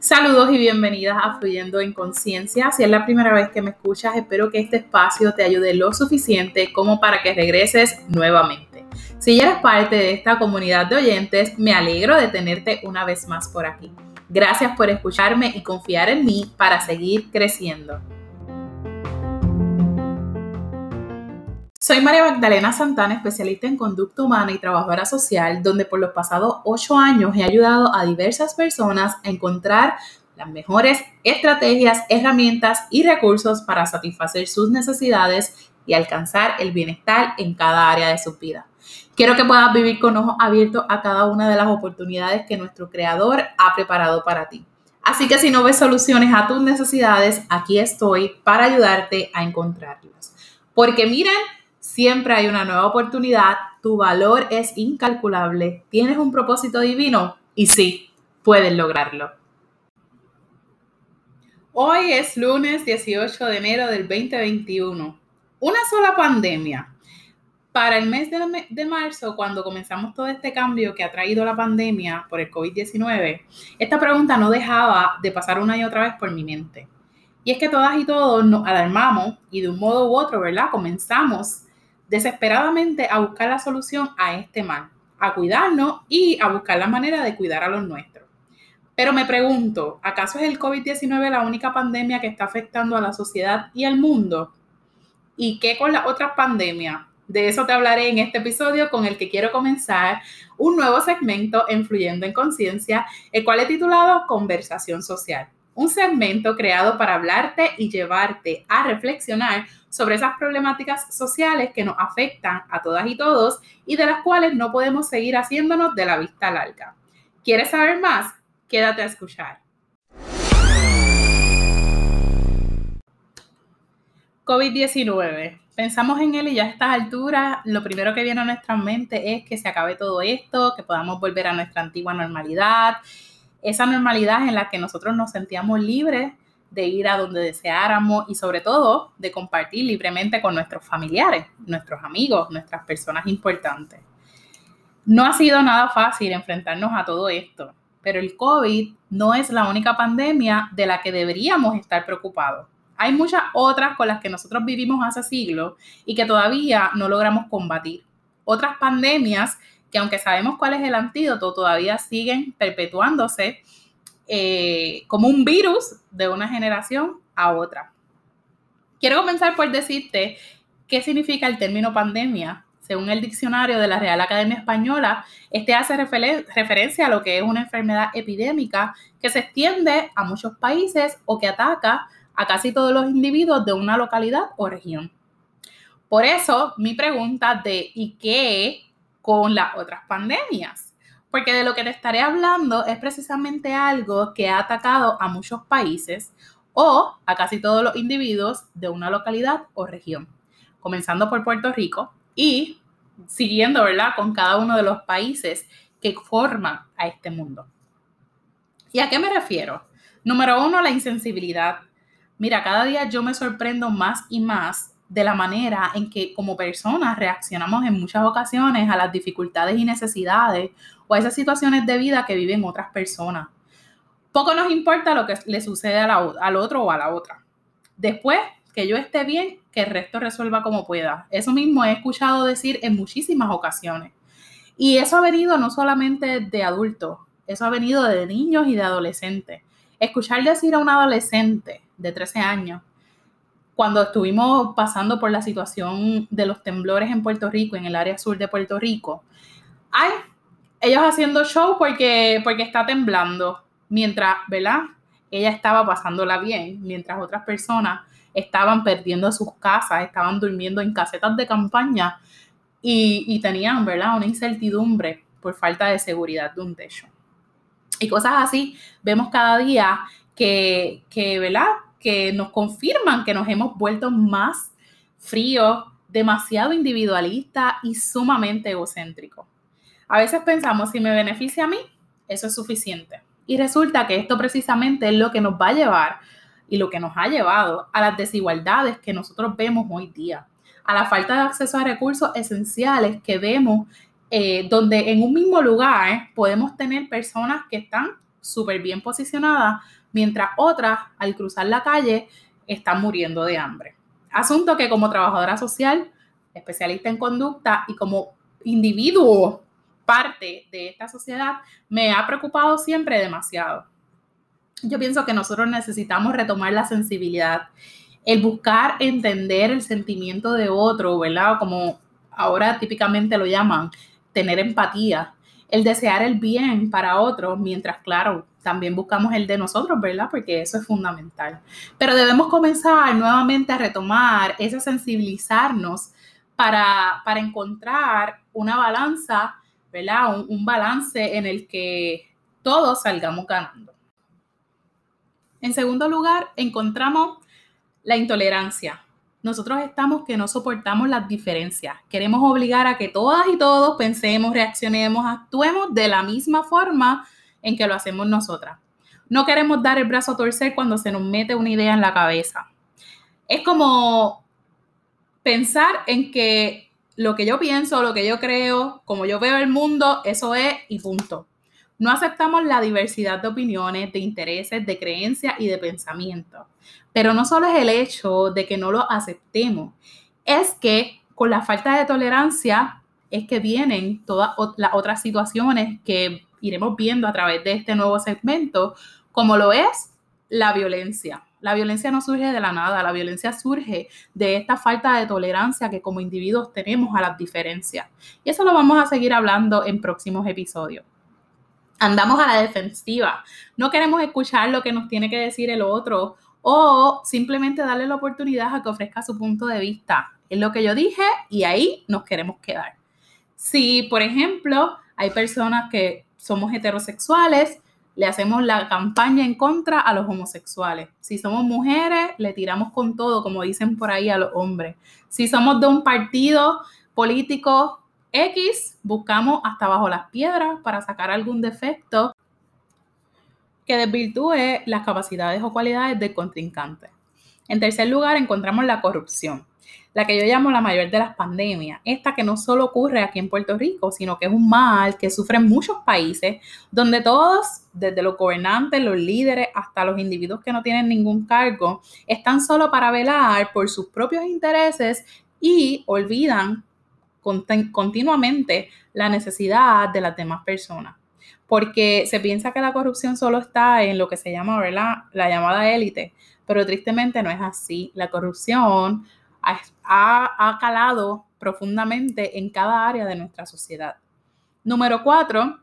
Saludos y bienvenidas a Fluyendo en Conciencia. Si es la primera vez que me escuchas, espero que este espacio te ayude lo suficiente como para que regreses nuevamente. Si ya eres parte de esta comunidad de oyentes, me alegro de tenerte una vez más por aquí. Gracias por escucharme y confiar en mí para seguir creciendo. Soy María Magdalena Santana, especialista en conducta humana y trabajadora social, donde por los pasados ocho años he ayudado a diversas personas a encontrar las mejores estrategias, herramientas y recursos para satisfacer sus necesidades y alcanzar el bienestar en cada área de su vida. Quiero que puedas vivir con ojos abiertos a cada una de las oportunidades que nuestro creador ha preparado para ti. Así que si no ves soluciones a tus necesidades, aquí estoy para ayudarte a encontrarlas. Porque miren, Siempre hay una nueva oportunidad, tu valor es incalculable, tienes un propósito divino y sí, puedes lograrlo. Hoy es lunes 18 de enero del 2021. Una sola pandemia. Para el mes de, marzo, cuando comenzamos todo este cambio que ha traído la pandemia por el COVID-19, esta pregunta no dejaba de pasar una y otra vez por mi mente. Y es que todas y todos nos alarmamos y de un modo u otro, ¿verdad? Comenzamos desesperadamente a buscar la solución a este mal, a cuidarnos y a buscar la manera de cuidar a los nuestros. Pero me pregunto, ¿acaso es el COVID-19 la única pandemia que está afectando a la sociedad y al mundo? ¿Y qué con las otras pandemias? De eso te hablaré en este episodio con el que quiero comenzar un nuevo segmento en Fluyendo en Conciencia, el cual he titulado Conversación Social un segmento creado para hablarte y llevarte a reflexionar sobre esas problemáticas sociales que nos afectan a todas y todos y de las cuales no podemos seguir haciéndonos de la vista larga. ¿Quieres saber más? Quédate a escuchar. COVID-19. Pensamos en él y ya a estas alturas lo primero que viene a nuestra mente es que se acabe todo esto, que podamos volver a nuestra antigua normalidad, esa normalidad en la que nosotros nos sentíamos libres de ir a donde deseáramos y sobre todo de compartir libremente con nuestros familiares, nuestros amigos, nuestras personas importantes. No ha sido nada fácil enfrentarnos a todo esto, pero el COVID no es la única pandemia de la que deberíamos estar preocupados. Hay muchas otras con las que nosotros vivimos hace siglos y que todavía no logramos combatir. Otras pandemias que aunque sabemos cuál es el antídoto, todavía siguen perpetuándose eh, como un virus de una generación a otra. Quiero comenzar por decirte qué significa el término pandemia. Según el diccionario de la Real Academia Española, este hace referencia a lo que es una enfermedad epidémica que se extiende a muchos países o que ataca a casi todos los individuos de una localidad o región. Por eso, mi pregunta de ¿y qué con las otras pandemias. Porque de lo que te estaré hablando es precisamente algo que ha atacado a muchos países o a casi todos los individuos de una localidad o región, comenzando por Puerto Rico y siguiendo, ¿verdad?, con cada uno de los países que forman a este mundo. ¿Y a qué me refiero? Número uno, la insensibilidad. Mira, cada día yo me sorprendo más y más de la manera en que como personas reaccionamos en muchas ocasiones a las dificultades y necesidades o a esas situaciones de vida que viven otras personas. Poco nos importa lo que le sucede al otro o a la otra. Después, que yo esté bien, que el resto resuelva como pueda. Eso mismo he escuchado decir en muchísimas ocasiones. Y eso ha venido no solamente de adultos, eso ha venido de niños y de adolescentes. Escuchar decir a un adolescente de 13 años, cuando estuvimos pasando por la situación de los temblores en Puerto Rico, en el área sur de Puerto Rico, ay, ellos haciendo show porque, porque está temblando, mientras, ¿verdad? Ella estaba pasándola bien, mientras otras personas estaban perdiendo sus casas, estaban durmiendo en casetas de campaña y, y tenían, ¿verdad? Una incertidumbre por falta de seguridad de un techo. Y cosas así vemos cada día que, que ¿verdad? Que nos confirman que nos hemos vuelto más fríos, demasiado individualistas y sumamente egocéntricos. A veces pensamos, si me beneficia a mí, eso es suficiente. Y resulta que esto precisamente es lo que nos va a llevar y lo que nos ha llevado a las desigualdades que nosotros vemos hoy día, a la falta de acceso a recursos esenciales que vemos eh, donde en un mismo lugar podemos tener personas que están súper bien posicionadas, mientras otras, al cruzar la calle, están muriendo de hambre. Asunto que como trabajadora social, especialista en conducta y como individuo parte de esta sociedad, me ha preocupado siempre demasiado. Yo pienso que nosotros necesitamos retomar la sensibilidad, el buscar entender el sentimiento de otro, ¿verdad? Como ahora típicamente lo llaman, tener empatía, el desear el bien para otros, mientras, claro, también buscamos el de nosotros, ¿verdad? Porque eso es fundamental. Pero debemos comenzar nuevamente a retomar ese sensibilizarnos para, para encontrar una balanza, ¿verdad? Un, un balance en el que todos salgamos ganando. En segundo lugar, encontramos la intolerancia nosotros estamos que no soportamos las diferencias. Queremos obligar a que todas y todos pensemos, reaccionemos, actuemos de la misma forma en que lo hacemos nosotras. No queremos dar el brazo a torcer cuando se nos mete una idea en la cabeza. Es como pensar en que lo que yo pienso, lo que yo creo, como yo veo el mundo, eso es y punto. No aceptamos la diversidad de opiniones, de intereses, de creencias y de pensamientos. Pero no solo es el hecho de que no lo aceptemos, es que con la falta de tolerancia es que vienen todas las otras situaciones que iremos viendo a través de este nuevo segmento, como lo es la violencia. La violencia no surge de la nada, la violencia surge de esta falta de tolerancia que como individuos tenemos a las diferencias. Y eso lo vamos a seguir hablando en próximos episodios andamos a la defensiva. No queremos escuchar lo que nos tiene que decir el otro o simplemente darle la oportunidad a que ofrezca su punto de vista. Es lo que yo dije y ahí nos queremos quedar. Si, por ejemplo, hay personas que somos heterosexuales, le hacemos la campaña en contra a los homosexuales. Si somos mujeres, le tiramos con todo, como dicen por ahí a los hombres. Si somos de un partido político, X, buscamos hasta bajo las piedras para sacar algún defecto que desvirtúe las capacidades o cualidades del contrincante. En tercer lugar, encontramos la corrupción, la que yo llamo la mayor de las pandemias, esta que no solo ocurre aquí en Puerto Rico, sino que es un mal que sufren muchos países, donde todos, desde los gobernantes, los líderes, hasta los individuos que no tienen ningún cargo, están solo para velar por sus propios intereses y olvidan continuamente la necesidad de las demás personas. Porque se piensa que la corrupción solo está en lo que se llama la llamada élite, pero tristemente no es así. La corrupción ha, calado profundamente en cada área de nuestra sociedad. Número cuatro,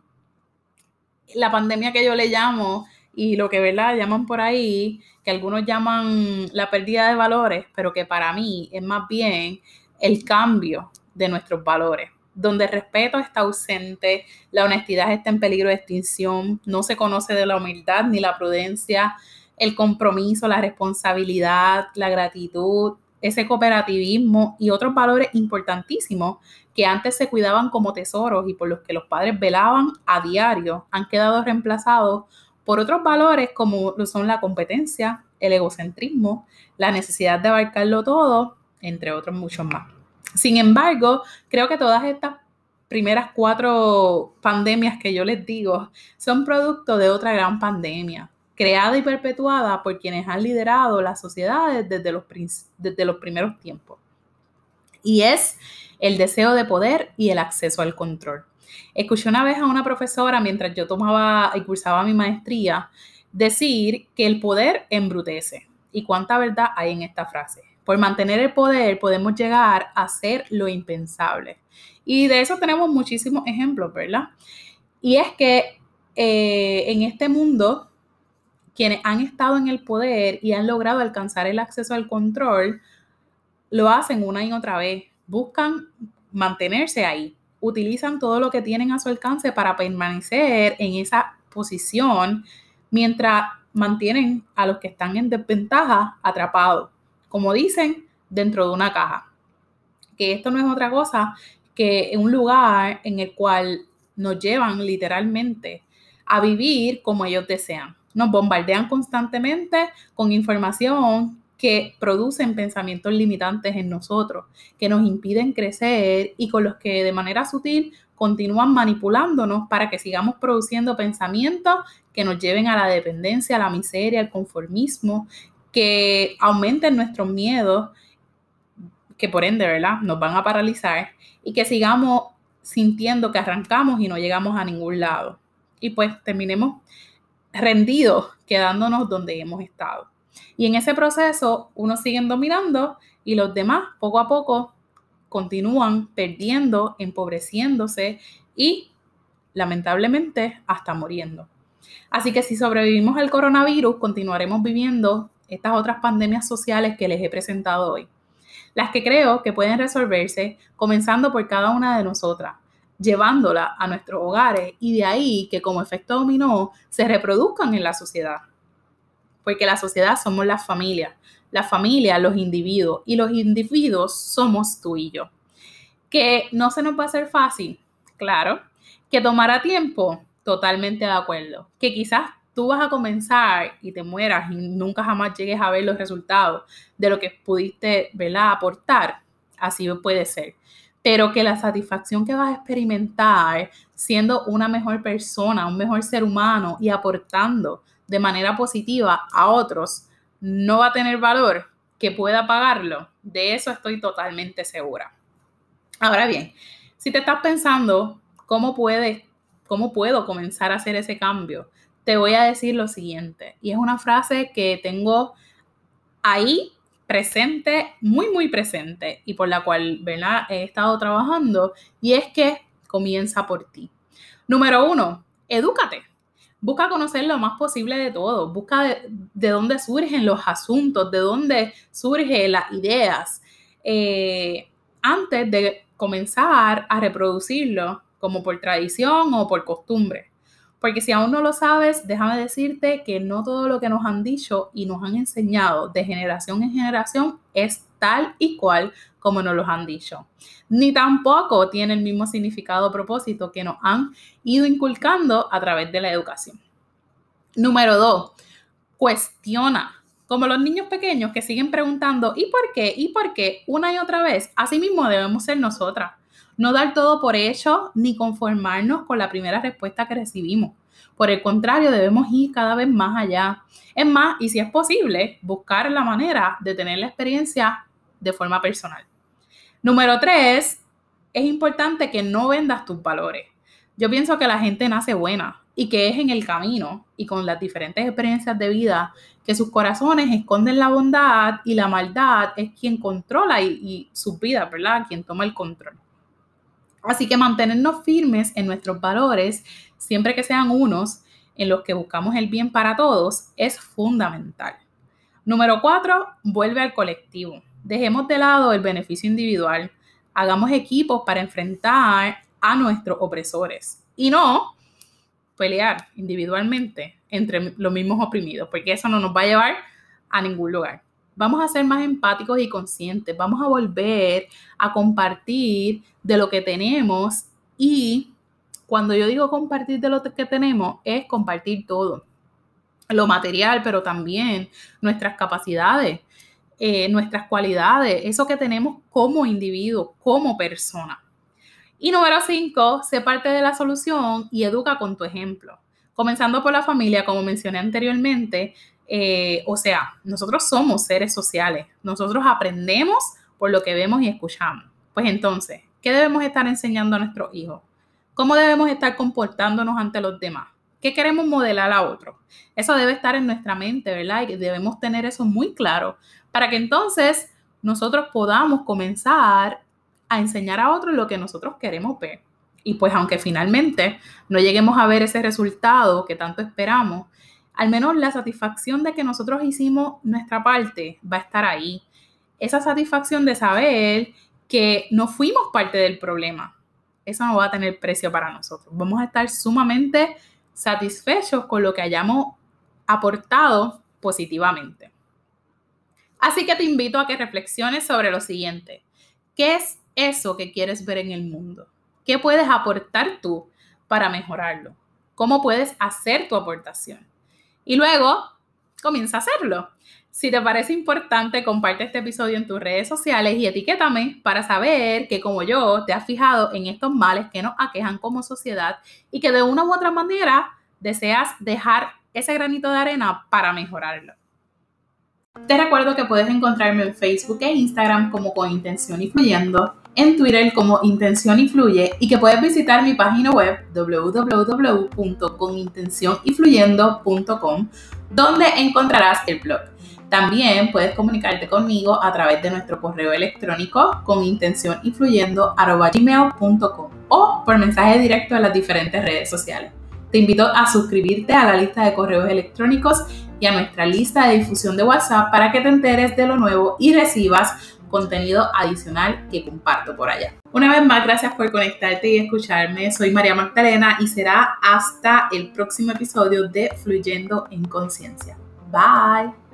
la pandemia que yo le llamo y lo que ¿verdad? llaman por ahí, que algunos llaman la pérdida de valores, pero que para mí es más bien el cambio de nuestros valores, donde el respeto está ausente, la honestidad está en peligro de extinción, no se conoce de la humildad ni la prudencia, el compromiso, la responsabilidad, la gratitud, ese cooperativismo y otros valores importantísimos que antes se cuidaban como tesoros y por los que los padres velaban a diario, han quedado reemplazados por otros valores como lo son la competencia, el egocentrismo, la necesidad de abarcarlo todo, entre otros muchos más. Sin embargo, creo que todas estas primeras cuatro pandemias que yo les digo son producto de otra gran pandemia, creada y perpetuada por quienes han liderado las sociedades desde los, desde los primeros tiempos. Y es el deseo de poder y el acceso al control. Escuché una vez a una profesora mientras yo tomaba y cursaba mi maestría decir que el poder embrutece. ¿Y cuánta verdad hay en esta frase? Por mantener el poder podemos llegar a hacer lo impensable. Y de eso tenemos muchísimos ejemplos, ¿verdad? Y es que eh, en este mundo, quienes han estado en el poder y han logrado alcanzar el acceso al control, lo hacen una y otra vez. Buscan mantenerse ahí. Utilizan todo lo que tienen a su alcance para permanecer en esa posición mientras mantienen a los que están en desventaja atrapados como dicen, dentro de una caja. Que esto no es otra cosa que un lugar en el cual nos llevan literalmente a vivir como ellos desean. Nos bombardean constantemente con información que producen pensamientos limitantes en nosotros, que nos impiden crecer y con los que de manera sutil continúan manipulándonos para que sigamos produciendo pensamientos que nos lleven a la dependencia, a la miseria, al conformismo, que aumenten nuestros miedos, que por ende, ¿verdad? Nos van a paralizar y que sigamos sintiendo que arrancamos y no llegamos a ningún lado. Y pues terminemos rendidos, quedándonos donde hemos estado. Y en ese proceso, unos siguen dominando y los demás, poco a poco, continúan perdiendo, empobreciéndose y, lamentablemente, hasta muriendo. Así que si sobrevivimos al coronavirus, continuaremos viviendo estas otras pandemias sociales que les he presentado hoy. Las que creo que pueden resolverse comenzando por cada una de nosotras, llevándola a nuestros hogares y de ahí que como efecto dominó se reproduzcan en la sociedad. Porque la sociedad somos las familias, la familia los individuos y los individuos somos tú y yo. Que no se nos va a hacer fácil, claro. Que tomará tiempo, totalmente de acuerdo. Que quizás tú vas a comenzar y te mueras y nunca jamás llegues a ver los resultados de lo que pudiste aportar, así puede ser. Pero que la satisfacción que vas a experimentar siendo una mejor persona, un mejor ser humano y aportando de manera positiva a otros, no va a tener valor que pueda pagarlo. De eso estoy totalmente segura. Ahora bien, si te estás pensando cómo puedes, cómo puedo comenzar a hacer ese cambio, te voy a decir lo siguiente. Y es una frase que tengo ahí presente, muy, muy presente, y por la cual ¿verdad? he estado trabajando, y es que comienza por ti. Número uno, edúcate. Busca conocer lo más posible de todo. Busca de, dónde surgen los asuntos, de dónde surgen las ideas, eh, antes de comenzar a reproducirlo como por tradición o por costumbre. Porque si aún no lo sabes, déjame decirte que no todo lo que nos han dicho y nos han enseñado de generación en generación es tal y cual como nos los han dicho. Ni tampoco tiene el mismo significado o propósito que nos han ido inculcando a través de la educación. Número dos, cuestiona. Como los niños pequeños que siguen preguntando, ¿y por qué? ¿Y por qué? Una y otra vez. Así mismo debemos ser nosotras. No dar todo por hecho ni conformarnos con la primera respuesta que recibimos. Por el contrario, debemos ir cada vez más allá. Es más, y si es posible, buscar la manera de tener la experiencia de forma personal. Número tres, es importante que no vendas tus valores. Yo pienso que la gente nace buena y que es en el camino y con las diferentes experiencias de vida que sus corazones esconden la bondad y la maldad es quien controla y, sus vidas, ¿verdad? Quien toma el control. Así que mantenernos firmes en nuestros valores, siempre que sean unos en los que buscamos el bien para todos, es fundamental. Número cuatro, vuelve al colectivo. Dejemos de lado el beneficio individual. Hagamos equipos para enfrentar a nuestros opresores y no pelear individualmente entre los mismos oprimidos, porque eso no nos va a llevar a ningún lugar vamos a ser más empáticos y conscientes, vamos a volver a compartir de lo que tenemos y cuando yo digo compartir de lo que tenemos es compartir todo, lo material, pero también nuestras capacidades, eh, nuestras cualidades, eso que tenemos como individuo, como persona. Y número cinco, sé parte de la solución y educa con tu ejemplo. Comenzando por la familia, como mencioné anteriormente, eh, o sea, nosotros somos seres sociales, nosotros aprendemos por lo que vemos y escuchamos. Pues entonces, ¿qué debemos estar enseñando a nuestros hijos? ¿Cómo debemos estar comportándonos ante los demás? ¿Qué queremos modelar a otros? Eso debe estar en nuestra mente, ¿verdad? Y debemos tener eso muy claro para que entonces nosotros podamos comenzar a enseñar a otros lo que nosotros queremos ver. Y pues aunque finalmente no lleguemos a ver ese resultado que tanto esperamos, al menos la satisfacción de que nosotros hicimos nuestra parte va a estar ahí. Esa satisfacción de saber que no fuimos parte del problema, eso no va a tener precio para nosotros. Vamos a estar sumamente satisfechos con lo que hayamos aportado positivamente. Así que te invito a que reflexiones sobre lo siguiente. ¿Qué es eso que quieres ver en el mundo? ¿Qué puedes aportar tú para mejorarlo? ¿Cómo puedes hacer tu aportación? Y luego, comienza a hacerlo. Si te parece importante, comparte este episodio en tus redes sociales y etiquétame para saber que como yo te has fijado en estos males que nos aquejan como sociedad y que de una u otra manera deseas dejar ese granito de arena para mejorarlo. Te recuerdo que puedes encontrarme en Facebook e Instagram como con Intención Influyendo, en Twitter como Intención Influye y que puedes visitar mi página web www.conintencioninfluyendo.com donde encontrarás el blog. También puedes comunicarte conmigo a través de nuestro correo electrónico con intencioninfluyendo.com o por mensaje directo en las diferentes redes sociales. Te invito a suscribirte a la lista de correos electrónicos y a nuestra lista de difusión de WhatsApp para que te enteres de lo nuevo y recibas contenido adicional que comparto por allá. Una vez más, gracias por conectarte y escucharme. Soy María Magdalena y será hasta el próximo episodio de Fluyendo en Conciencia. Bye.